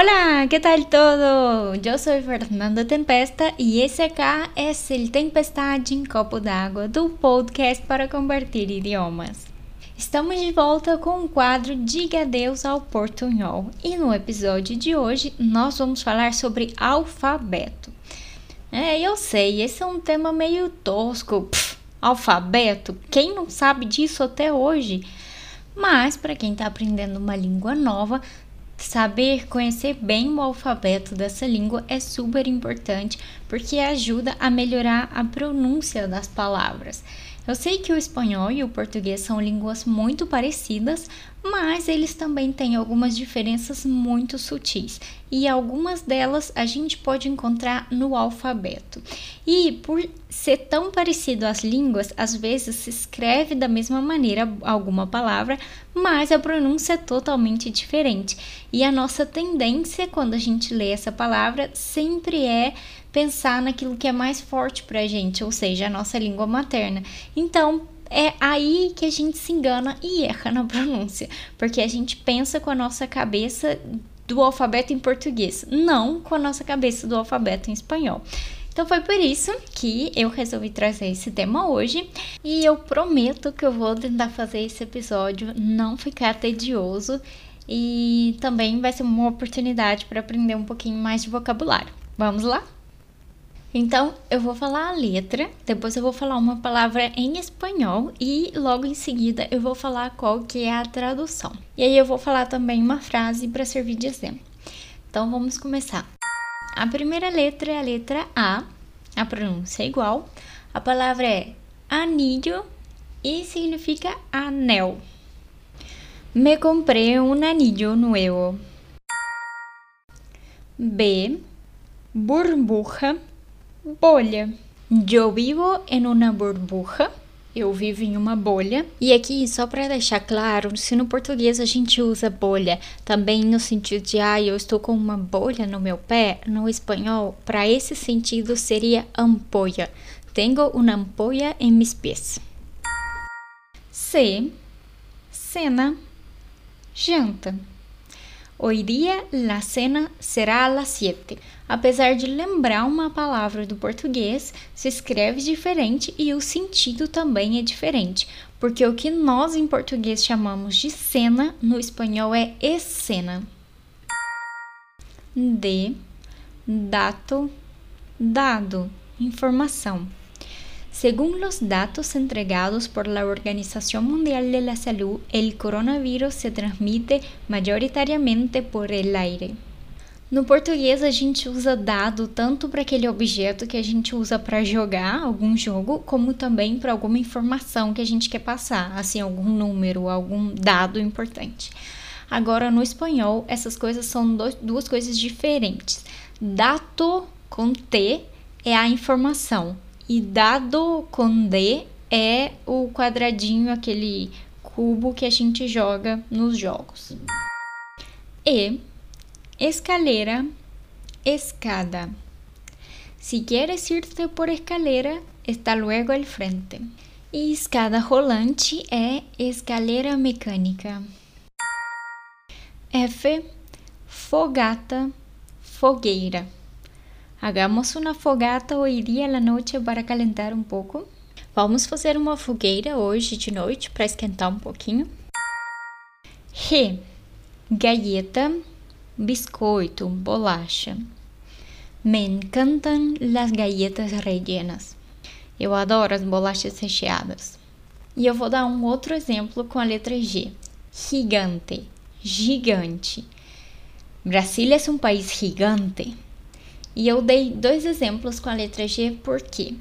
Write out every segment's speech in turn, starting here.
Hola, ¿qué tal todo? Yo soy Fernando Tempesta e esse acá é o Tempestade em Copo d'Água do podcast para convertir idiomas. Estamos de volta com o quadro Diga Adeus ao Portunhol e no episódio de hoje nós vamos falar sobre alfabeto. É, eu sei, esse é um tema meio tosco. Pff, alfabeto? Quem não sabe disso até hoje? Mas para quem está aprendendo uma língua nova, saber conhecer bem o alfabeto dessa língua é super importante porque ajuda a melhorar a pronúncia das palavras. Eu sei que o espanhol e o português são línguas muito parecidas, mas eles também têm algumas diferenças muito sutis e algumas delas a gente pode encontrar no alfabeto. E por ser tão parecido as línguas, às vezes se escreve da mesma maneira alguma palavra, mas a pronúncia é totalmente diferente. E a nossa tendência quando a gente lê essa palavra sempre é pensar naquilo que é mais forte para a gente, ou seja, a nossa língua materna. Então, é aí que a gente se engana e erra na pronúncia, porque a gente pensa com a nossa cabeça do alfabeto em português, não com a nossa cabeça do alfabeto em espanhol. Então foi por isso que eu resolvi trazer esse tema hoje e eu prometo que eu vou tentar fazer esse episódio não ficar tedioso e também vai ser uma oportunidade para aprender um pouquinho mais de vocabulário. Vamos lá? Então, eu vou falar a letra, depois eu vou falar uma palavra em espanhol e logo em seguida eu vou falar qual que é a tradução. E aí eu vou falar também uma frase para servir de exemplo. Então, vamos começar. A primeira letra é a letra A, a pronúncia é igual. A palavra é anillo e significa anel. Me comprei um anillo nuevo. B, burbuja bolha. Eu vivo em uma burbuja. Eu vivo em uma bolha. E aqui, só para deixar claro, se no português a gente usa bolha também no sentido de, ah, eu estou com uma bolha no meu pé, no espanhol, para esse sentido seria ampolla. Tenho uma ampolla em mis pés. C. Cena. Janta. Hoy día la cena será a las 7. Apesar de lembrar uma palavra do português, se escreve diferente e o sentido também é diferente, porque o que nós em português chamamos de cena, no espanhol é escena. D. Dato, dado, informação. Según los datos entregados por la Organización Mundial de la Salud, el coronavirus se transmite majoritariamente por el aire. No português, a gente usa dado tanto para aquele objeto que a gente usa para jogar algum jogo, como também para alguma informação que a gente quer passar, assim, algum número, algum dado importante. Agora, no espanhol, essas coisas são dois, duas coisas diferentes. Dato com T é a informação, e dado com D é o quadradinho, aquele cubo que a gente joga nos jogos. E escalera, escada. Si quieres irte por escalera, está luego al frente. E escada rolante é escalera mecânica. F, fogata, fogueira. Hagamos uma fogata hoje à noite para calentar um pouco. Vamos fazer uma fogueira hoje de noite para esquentar um pouquinho. Re, galleta, biscoito, bolacha. Me encantam as galletas rellenas. Eu adoro as bolachas recheadas. E eu vou dar um outro exemplo com a letra G. Gigante, gigante. Brasil é um país gigante. E eu dei dois exemplos com a letra G porque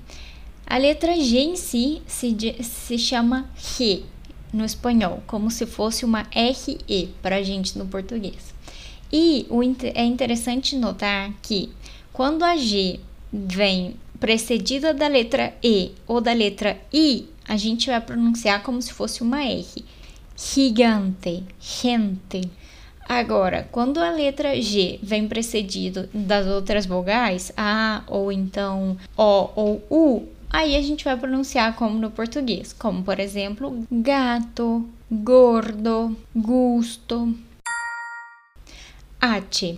a letra G em si se, se chama RE no espanhol, como se fosse uma RE para a gente no português. E o, é interessante notar que quando a G vem precedida da letra E ou da letra I, a gente vai pronunciar como se fosse uma R. Gigante, gente. Agora, quando a letra G vem precedido das outras vogais, A ou então O ou U, aí a gente vai pronunciar como no português, como por exemplo, gato, gordo, gusto. H.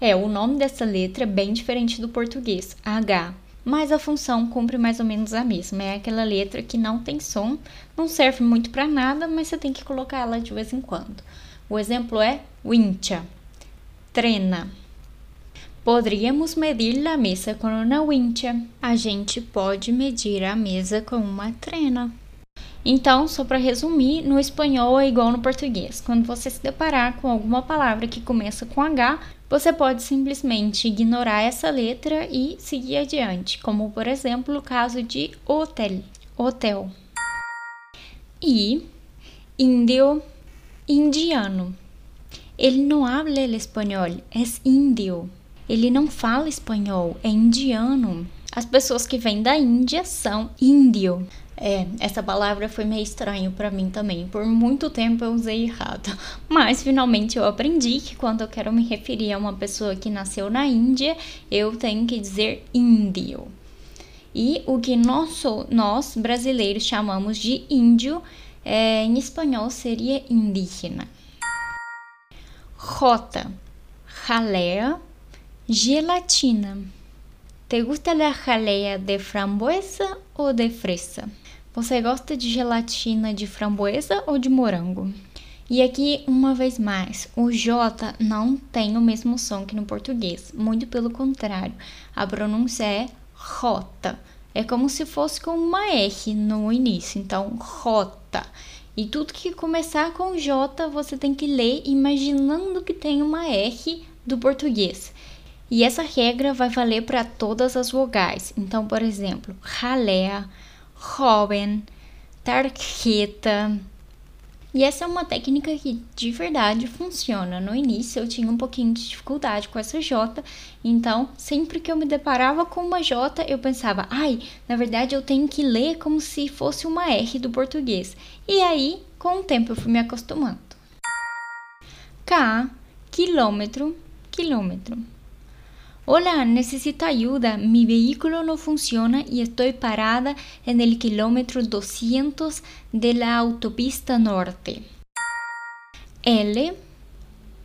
É, o nome dessa letra é bem diferente do português, H, mas a função cumpre mais ou menos a mesma. É aquela letra que não tem som, não serve muito para nada, mas você tem que colocar ela de vez em quando. O exemplo é wincha, trena. Poderíamos medir a mesa com uma wincha. A gente pode medir a mesa com uma trena. Então, só para resumir, no espanhol é igual no português. Quando você se deparar com alguma palavra que começa com H, você pode simplesmente ignorar essa letra e seguir adiante, como por exemplo o caso de hotel, hotel. E índio, indiano. Ele não habla el espanhol, é índio. Ele não fala espanhol, é indiano. As pessoas que vêm da Índia são índio. É, essa palavra foi meio estranho para mim também. Por muito tempo eu usei errado. Mas finalmente eu aprendi que quando eu quero me referir a uma pessoa que nasceu na Índia, eu tenho que dizer índio. E o que nós, nós brasileiros chamamos de índio, é, em espanhol seria indígena. Rota, ralea, gelatina. ¿Te gusta la jalea de frambuesa ou de fresa? Você gosta de gelatina de framboesa ou de morango? E aqui, uma vez mais, o J não tem o mesmo som que no português, muito pelo contrário, a pronúncia é rota. É como se fosse com uma R no início, então rota. E tudo que começar com J você tem que ler imaginando que tem uma R do português. E essa regra vai valer para todas as vogais. Então, por exemplo, ralé, joven, tarjeta. E essa é uma técnica que de verdade funciona. No início eu tinha um pouquinho de dificuldade com essa J, então sempre que eu me deparava com uma J, eu pensava, ai, na verdade eu tenho que ler como se fosse uma R do português. E aí, com o tempo, eu fui me acostumando. K, quilômetro, quilômetro. Hola, necesito ayuda. Mi vehículo no funciona y estoy parada en el kilómetro 200 de la autopista norte. L.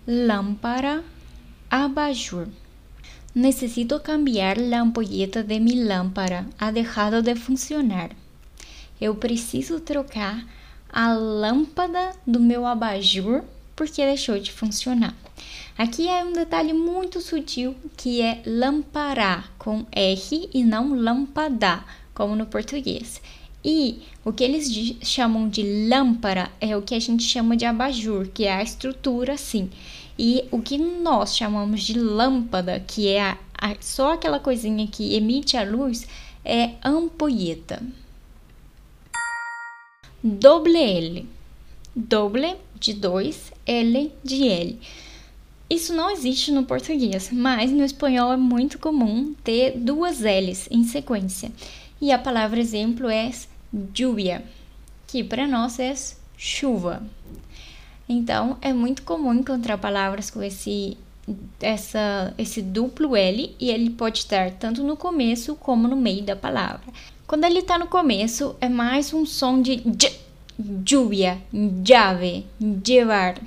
Lámpara. Abajur. Necesito cambiar la ampolleta de mi lámpara. Ha dejado de funcionar. Eu preciso trocar a lâmpada do meu abajur porque deixou de funcionar. Aqui é um detalhe muito sutil que é lampará com R e não lâmpada, como no português. E o que eles chamam de lâmpada é o que a gente chama de abajur, que é a estrutura assim. E o que nós chamamos de lâmpada, que é a, a, só aquela coisinha que emite a luz, é ampolheta. Doble L. Doble de dois, L de L. Isso não existe no português, mas no espanhol é muito comum ter duas L's em sequência. E a palavra exemplo é lluvia, que para nós é chuva. Então, é muito comum encontrar palavras com esse essa, esse duplo L e ele pode estar tanto no começo como no meio da palavra. Quando ele está no começo, é mais um som de j, lluvia, llave, llevar.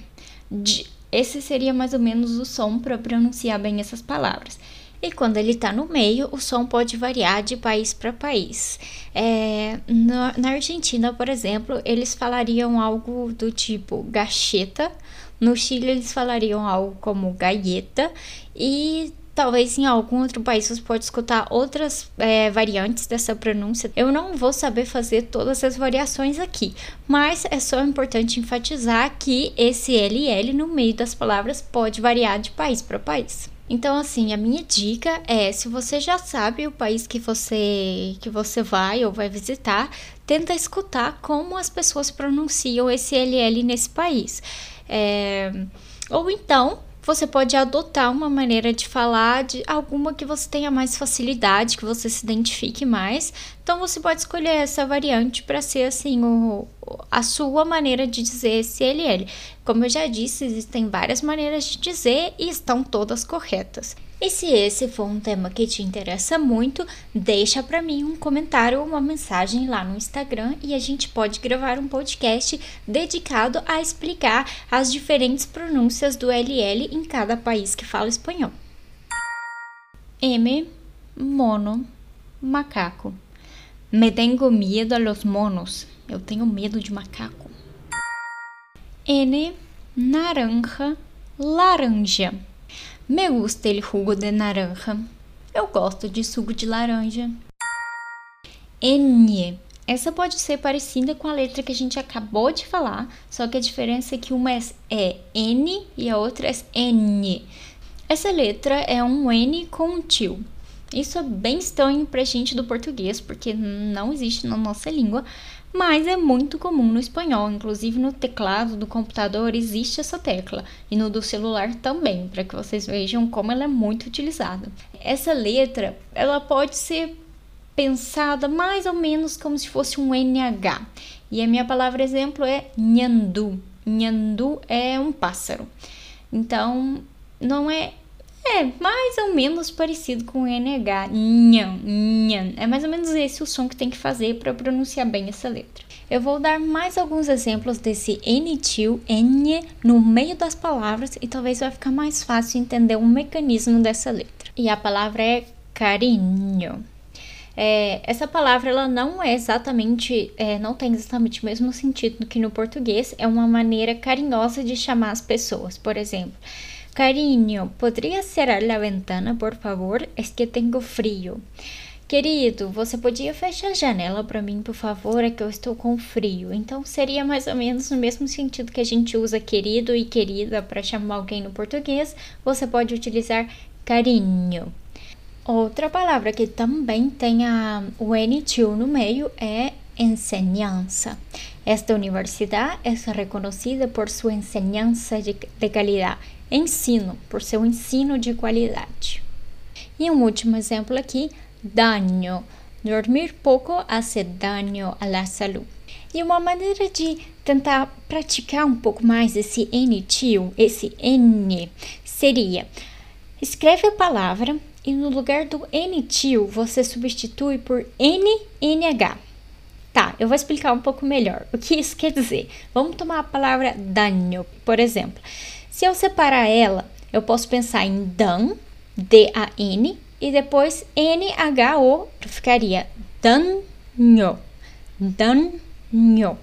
Esse seria mais ou menos o som para pronunciar bem essas palavras. E quando ele está no meio, o som pode variar de país para país. É, na, na, Argentina, por exemplo, eles falariam algo do tipo gacheta. No Chile, eles falariam algo como galleta. E Talvez em algum outro país você pode escutar outras é, variantes dessa pronúncia. Eu não vou saber fazer todas as variações aqui, mas é só importante enfatizar que esse LL no meio das palavras pode variar de país para país. Então, assim, a minha dica é, se você já sabe o país que você que você vai ou vai visitar, tenta escutar como as pessoas pronunciam esse LL nesse país. É, ou então você pode adotar uma maneira de falar de alguma que você tenha mais facilidade, que você se identifique mais. Então você pode escolher essa variante para ser assim o, a sua maneira de dizer esse ele Como eu já disse, existem várias maneiras de dizer e estão todas corretas. E se esse for um tema que te interessa muito, deixa para mim um comentário ou uma mensagem lá no Instagram e a gente pode gravar um podcast dedicado a explicar as diferentes pronúncias do LL em cada país que fala espanhol. M, mono, macaco. Me tengo miedo a los monos. Eu tenho medo de macaco. N, naranja, laranja. Me gusta el jugo de naranja. Eu gosto de suco de laranja. N. Essa pode ser parecida com a letra que a gente acabou de falar, só que a diferença é que uma é N e a outra é N. Essa letra é um N com um tio. Isso é bem estranho pra gente do português, porque não existe na nossa língua, mas é muito comum no espanhol. Inclusive no teclado do computador existe essa tecla e no do celular também, para que vocês vejam como ela é muito utilizada. Essa letra, ela pode ser pensada mais ou menos como se fosse um NH. E a minha palavra exemplo é nhandu. Nhandu é um pássaro. Então, não é é mais ou menos parecido com NH. Nhan, nhan. É mais ou menos esse o som que tem que fazer para pronunciar bem essa letra. Eu vou dar mais alguns exemplos desse N-til, N no meio das palavras e talvez vai ficar mais fácil entender o mecanismo dessa letra. E a palavra é carinho. É, essa palavra ela não é exatamente, é, não tem exatamente o mesmo sentido que no português, é uma maneira carinhosa de chamar as pessoas. Por exemplo, carinho, poderia cerrar a ventana, por favor? Es que tenho frio. Querido, você podia fechar a janela para mim, por favor? É que eu estou com frio. Então seria mais ou menos no mesmo sentido que a gente usa querido e querida para chamar alguém no português, você pode utilizar carinho. Outra palavra que também tem a, o N2 no meio é enseñanza. Esta universidade é reconhecida por sua enseñanza de, de qualidade, ensino, por seu ensino de qualidade. E um último exemplo aqui, daño. Dormir pouco hace daño a la salud. E uma maneira de tentar praticar um pouco mais esse N tio, esse N, seria escreve a palavra e no lugar do N-til você substitui por N-NH. Tá, eu vou explicar um pouco melhor o que isso quer dizer. Vamos tomar a palavra danho, por exemplo. Se eu separar ela, eu posso pensar em dan, D-A-N, e depois N-H-O, ficaria danho, danho.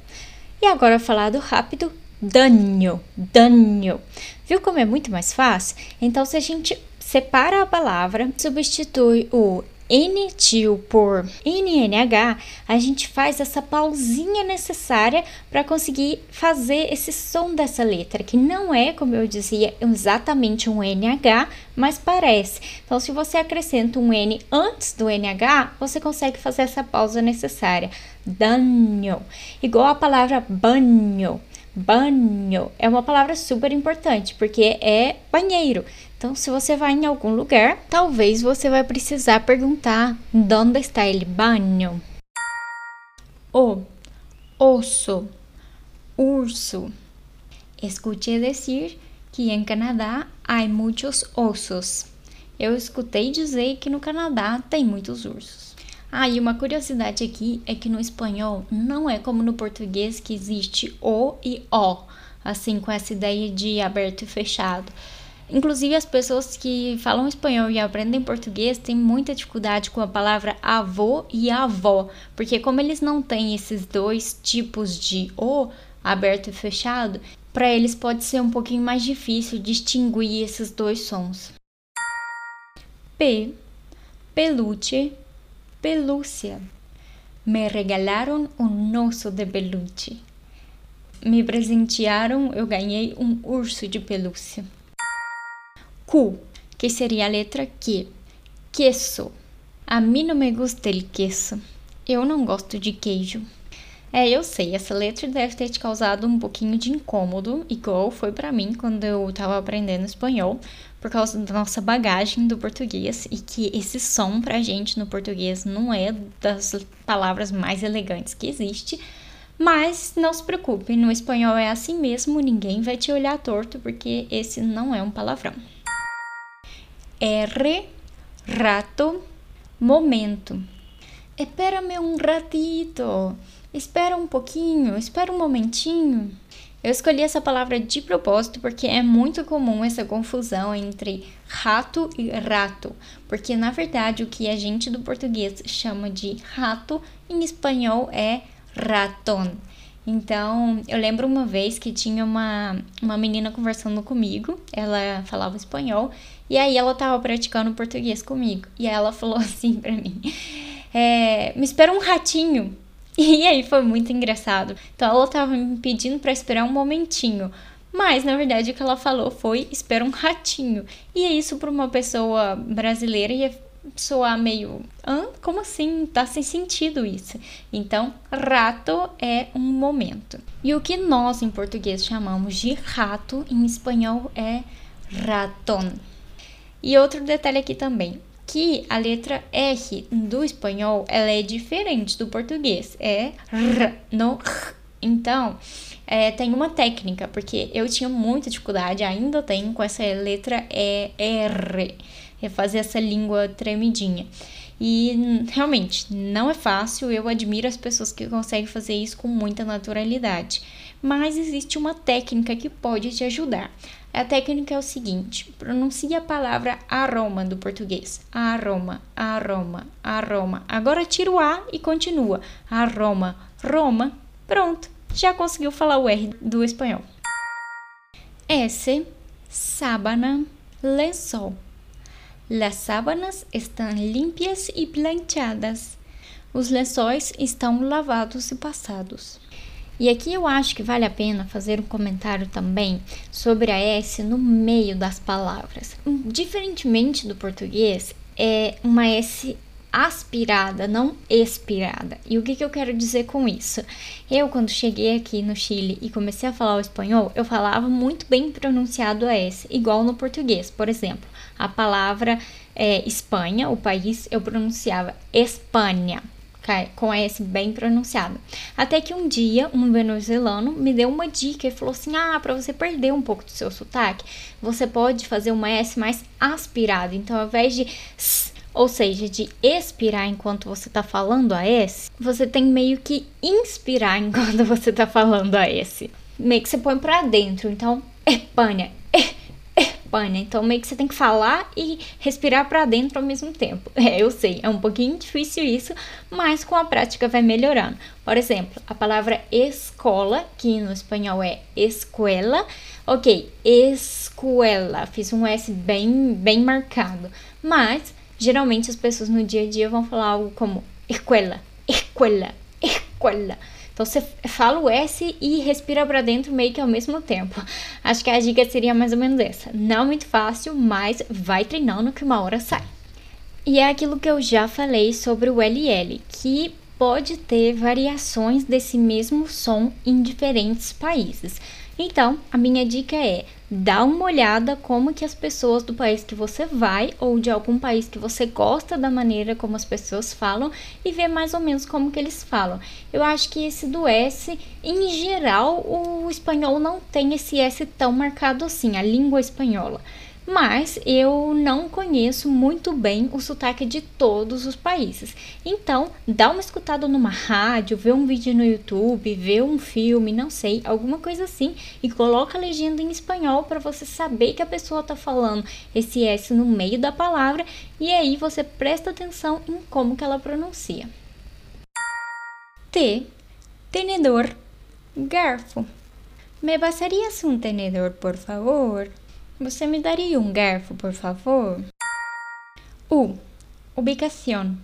E agora falado rápido, danho, danho. Viu como é muito mais fácil? Então, se a gente separa a palavra, substitui o N-til por NNH, a gente faz essa pausinha necessária para conseguir fazer esse som dessa letra, que não é, como eu dizia, exatamente um NH, mas parece. Então, se você acrescenta um N antes do NH, você consegue fazer essa pausa necessária. Danho. Igual a palavra banho. Banho é uma palavra super importante porque é banheiro. Então, se você vai em algum lugar, talvez você vai precisar perguntar: onde está ele banho? O, osso, urso. Escutei dizer que em Canadá há muitos ossos. Eu escutei dizer que no Canadá tem muitos ursos. Ah, e uma curiosidade aqui é que no espanhol não é como no português que existe o e o, assim com essa ideia de aberto e fechado. Inclusive as pessoas que falam espanhol e aprendem português têm muita dificuldade com a palavra avô e avó, porque como eles não têm esses dois tipos de o, aberto e fechado, para eles pode ser um pouquinho mais difícil distinguir esses dois sons. P, peluche pelúcia. Me regalaram um osso de peluche. Me presentearam, eu ganhei um urso de pelúcia. Q, que seria a letra Q. Queso. A mim não me gusta el queso. Eu não gosto de queijo. É, eu sei, essa letra deve ter te causado um pouquinho de incômodo, igual foi para mim quando eu tava aprendendo espanhol, por causa da nossa bagagem do português e que esse som pra gente no português não é das palavras mais elegantes que existe. Mas não se preocupe, no espanhol é assim mesmo, ninguém vai te olhar torto porque esse não é um palavrão. R, rato, momento. Espera-me um ratito. Espera um pouquinho, espera um momentinho. Eu escolhi essa palavra de propósito porque é muito comum essa confusão entre rato e rato, porque na verdade o que a gente do português chama de rato em espanhol é raton. Então, eu lembro uma vez que tinha uma, uma menina conversando comigo, ela falava espanhol, e aí ela tava praticando português comigo. E aí ela falou assim pra mim: é, Me espera um ratinho. E aí foi muito engraçado. Então ela tava me pedindo para esperar um momentinho. Mas na verdade o que ela falou foi espera um ratinho. E é isso para uma pessoa brasileira ia soar meio. Hã? Como assim? Tá sem sentido isso. Então, rato é um momento. E o que nós em português chamamos de rato, em espanhol é raton. E outro detalhe aqui também, que a letra R do espanhol ela é diferente do português, é R, no R. Então, é, tem uma técnica, porque eu tinha muita dificuldade, ainda tenho, com essa letra e, R, é fazer essa língua tremidinha. E realmente não é fácil, eu admiro as pessoas que conseguem fazer isso com muita naturalidade. Mas existe uma técnica que pode te ajudar. A técnica é o seguinte: pronuncie a palavra aroma do português. Aroma, aroma, aroma. Agora tira o A e continua. Aroma, Roma. Pronto, já conseguiu falar o R do espanhol. S, sábana, lençol. Las sábanas estão limpias e planchadas. Os lençóis estão lavados e passados. E aqui eu acho que vale a pena fazer um comentário também sobre a S no meio das palavras. Diferentemente do português, é uma S aspirada, não expirada. E o que, que eu quero dizer com isso? Eu, quando cheguei aqui no Chile e comecei a falar o espanhol, eu falava muito bem pronunciado a S, igual no português. Por exemplo, a palavra é, Espanha, o país, eu pronunciava Espanha com S bem pronunciada. Até que um dia um venezuelano me deu uma dica e falou assim: "Ah, para você perder um pouco do seu sotaque, você pode fazer uma S mais aspirada. Então, ao invés de s, ou seja, de expirar enquanto você está falando a S, você tem meio que inspirar enquanto você está falando a S. Meio que você põe para dentro. Então, Espanha, Espanha. Então, meio que você tem que falar e respirar para dentro ao mesmo tempo. É, eu sei, é um pouquinho difícil isso, mas com a prática vai melhorando. Por exemplo, a palavra escola, que no espanhol é escuela. Ok, escuela. Fiz um S bem, bem marcado. Mas, geralmente, as pessoas no dia a dia vão falar algo como escuela, escuela, escuela. Então você fala o S e respira para dentro meio que ao mesmo tempo. Acho que a dica seria mais ou menos essa. Não muito fácil, mas vai treinando que uma hora sai. E é aquilo que eu já falei sobre o LL, que pode ter variações desse mesmo som em diferentes países. Então, a minha dica é: dá uma olhada como que as pessoas do país que você vai ou de algum país que você gosta da maneira como as pessoas falam e ver mais ou menos como que eles falam. Eu acho que esse do S, em geral, o espanhol não tem esse S tão marcado assim, a língua espanhola mas eu não conheço muito bem o sotaque de todos os países. Então, dá uma escutada numa rádio, vê um vídeo no YouTube, vê um filme, não sei, alguma coisa assim, e coloca a legenda em espanhol para você saber que a pessoa está falando esse S no meio da palavra e aí você presta atenção em como que ela pronuncia. T, tenedor, garfo. ¿Me pasarías un tenedor, por favor? Você me daria um garfo, por favor? U. Ubicação.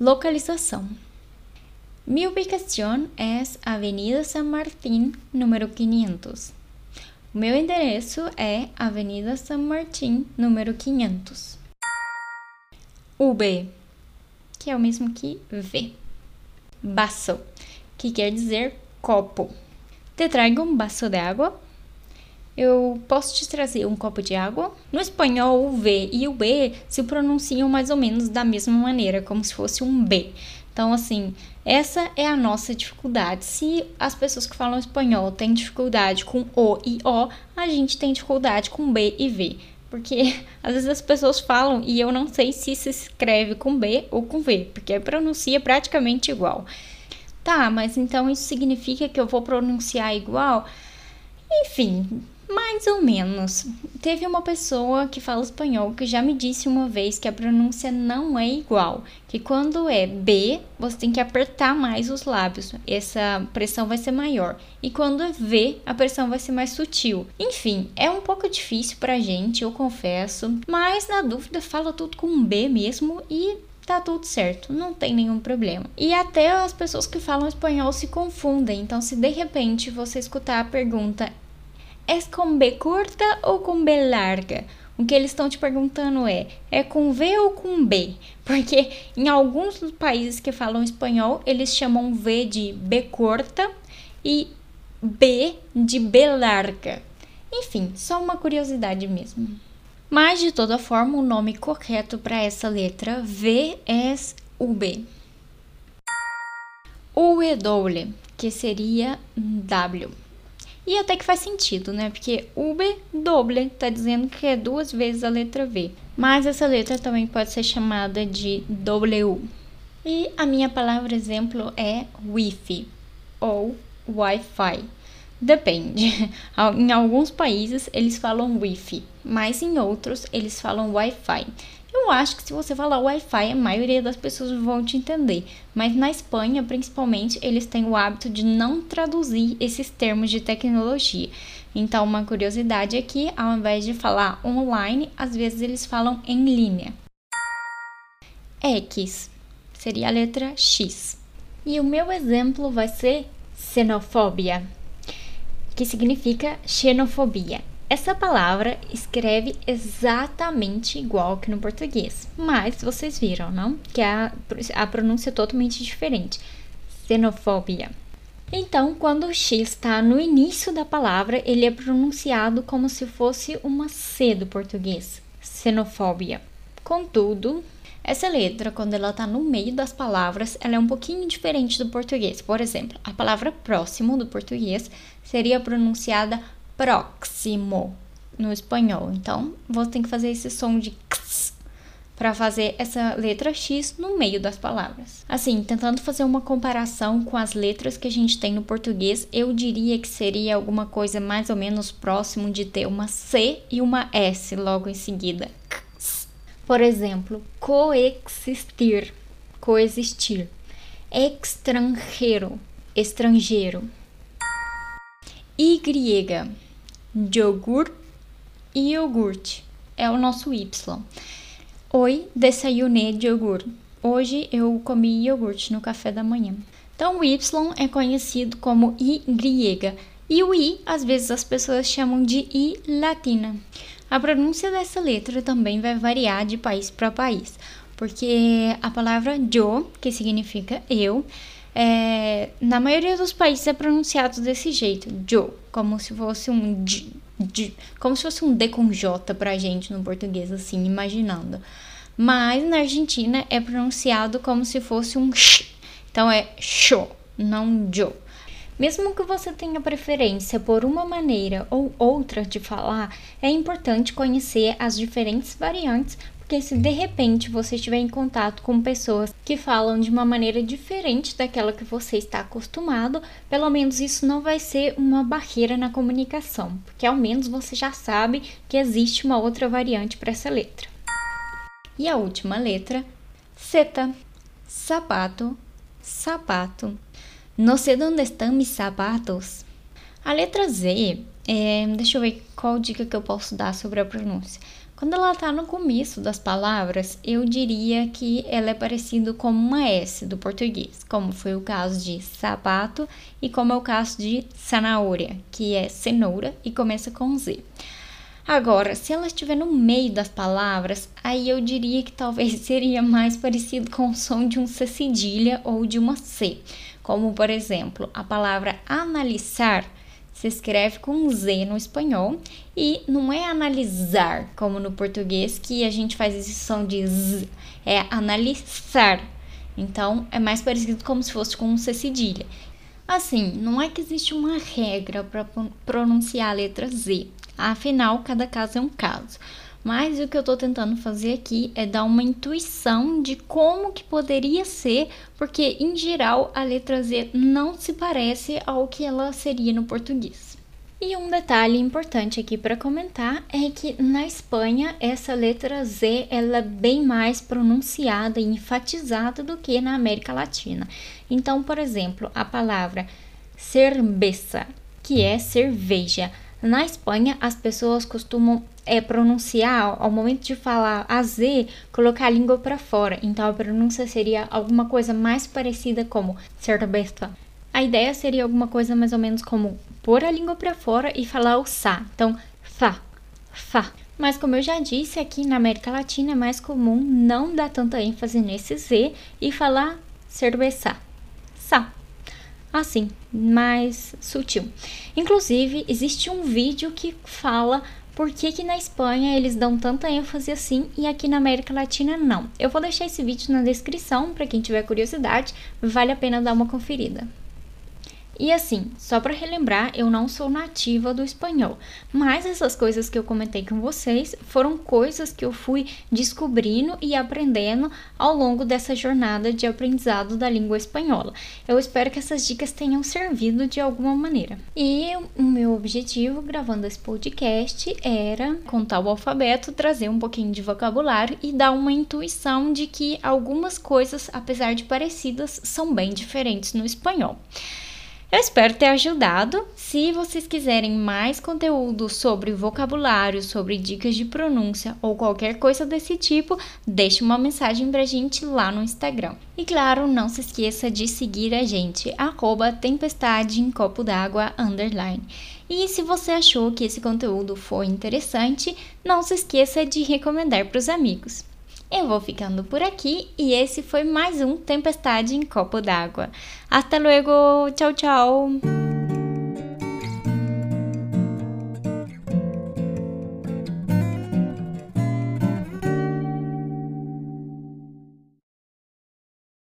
Localização. Mi ubicação é Avenida San Martín, número 500. O meu endereço é Avenida San Martín, número 500. UB, que é o mesmo que V. Baço, que quer dizer copo. Te trago um baço de água? Eu posso te trazer um copo de água? No espanhol, o V e o B se pronunciam mais ou menos da mesma maneira, como se fosse um B. Então, assim, essa é a nossa dificuldade. Se as pessoas que falam espanhol têm dificuldade com O e O, a gente tem dificuldade com B e V. Porque às vezes as pessoas falam e eu não sei se se escreve com B ou com V, porque pronuncia praticamente igual. Tá, mas então isso significa que eu vou pronunciar igual? Enfim, mais ou menos. Teve uma pessoa que fala espanhol que já me disse uma vez que a pronúncia não é igual, que quando é B, você tem que apertar mais os lábios, essa pressão vai ser maior, e quando é V, a pressão vai ser mais sutil. Enfim, é um pouco difícil pra gente, eu confesso, mas na dúvida fala tudo com B mesmo e tá tudo certo, não tem nenhum problema. E até as pessoas que falam espanhol se confundem, então se de repente você escutar a pergunta é com B curta ou com B larga? O que eles estão te perguntando é: é com V ou com B? Porque em alguns países que falam espanhol, eles chamam V de B curta e B de B larga. Enfim, só uma curiosidade mesmo. Mas de toda forma, o nome correto para essa letra V é o B. O W, que seria W. E até que faz sentido, né? Porque Uber doble tá dizendo que é duas vezes a letra V. Mas essa letra também pode ser chamada de W. E a minha palavra exemplo é Wi-Fi ou Wi-Fi. Depende. Em alguns países eles falam Wi-Fi, mas em outros eles falam Wi-Fi. Eu acho que se você falar Wi-Fi, a maioria das pessoas vão te entender. Mas na Espanha, principalmente, eles têm o hábito de não traduzir esses termos de tecnologia. Então, uma curiosidade que, ao invés de falar online, às vezes eles falam em linha. X seria a letra X. E o meu exemplo vai ser xenofobia, que significa xenofobia. Essa palavra escreve exatamente igual que no português, mas vocês viram, não? Que a, a pronúncia é totalmente diferente. Xenofobia. Então, quando o X está no início da palavra, ele é pronunciado como se fosse uma C do português. Xenofobia. Contudo, essa letra, quando ela está no meio das palavras, ela é um pouquinho diferente do português. Por exemplo, a palavra próximo do português seria pronunciada próximo no espanhol. Então, você tem que fazer esse som de x para fazer essa letra X no meio das palavras. Assim, tentando fazer uma comparação com as letras que a gente tem no português, eu diria que seria alguma coisa mais ou menos próximo de ter uma C e uma S logo em seguida. Por exemplo, coexistir, coexistir. Estrangeiro, estrangeiro. Y Yogur e iogurte. É o nosso Y. Oi, desayunei de iogurte. Hoje eu comi iogurte no café da manhã. Então o Y é conhecido como Y. E o I, às vezes as pessoas chamam de I latina. A pronúncia dessa letra também vai variar de país para país, porque a palavra yo, que significa eu, é, na maioria dos países é pronunciado desse jeito, Joe, como se fosse um d, d, como se fosse um D com J pra gente no português, assim, imaginando. Mas na Argentina é pronunciado como se fosse um sh. Então é show, não Joe. Mesmo que você tenha preferência por uma maneira ou outra de falar, é importante conhecer as diferentes variantes porque se de repente você estiver em contato com pessoas que falam de uma maneira diferente daquela que você está acostumado, pelo menos isso não vai ser uma barreira na comunicação, porque ao menos você já sabe que existe uma outra variante para essa letra. E a última letra, seta, sapato, sapato. Não sei onde estão meus sapatos. A letra Z, é, deixa eu ver qual dica que eu posso dar sobre a pronúncia. Quando ela está no começo das palavras, eu diria que ela é parecida com uma S do português, como foi o caso de sapato e como é o caso de zanahoria, que é cenoura e começa com Z. Agora, se ela estiver no meio das palavras, aí eu diria que talvez seria mais parecido com o som de um C cedilha ou de uma C, como por exemplo, a palavra analisar se escreve com Z no espanhol e não é analisar como no português que a gente faz esse som de Z, é analisar. Então é mais parecido como se fosse com um C cedilha. Assim, não é que existe uma regra para pronunciar a letra Z, afinal, cada caso é um caso. Mas o que eu estou tentando fazer aqui é dar uma intuição de como que poderia ser, porque em geral a letra Z não se parece ao que ela seria no português. E um detalhe importante aqui para comentar é que na Espanha essa letra Z ela é bem mais pronunciada e enfatizada do que na América Latina. Então, por exemplo, a palavra cerveza, que é cerveja, na Espanha as pessoas costumam é, pronunciar ao momento de falar a Z, colocar a língua para fora. Então a pronúncia seria alguma coisa mais parecida como cerveza. A ideia seria alguma coisa mais ou menos como pôr a língua para fora e falar o sa. Então, fa, fa. Mas como eu já disse, aqui na América Latina é mais comum não dar tanta ênfase nesse Z e falar cerveza, sa. Assim, mais sutil. Inclusive, existe um vídeo que fala por que, que na Espanha eles dão tanta ênfase assim e aqui na América Latina não. Eu vou deixar esse vídeo na descrição para quem tiver curiosidade, vale a pena dar uma conferida. E assim, só para relembrar, eu não sou nativa do espanhol, mas essas coisas que eu comentei com vocês foram coisas que eu fui descobrindo e aprendendo ao longo dessa jornada de aprendizado da língua espanhola. Eu espero que essas dicas tenham servido de alguma maneira. E o meu objetivo gravando esse podcast era contar o alfabeto, trazer um pouquinho de vocabulário e dar uma intuição de que algumas coisas, apesar de parecidas, são bem diferentes no espanhol. Eu espero ter ajudado. Se vocês quiserem mais conteúdo sobre vocabulário, sobre dicas de pronúncia ou qualquer coisa desse tipo, deixe uma mensagem pra gente lá no Instagram. E claro, não se esqueça de seguir a gente, arroba tempestade em copo d'água underline. E se você achou que esse conteúdo foi interessante, não se esqueça de recomendar para os amigos. Eu vou ficando por aqui e esse foi mais um Tempestade em Copo d'Água. Hasta luego, tchau, tchau!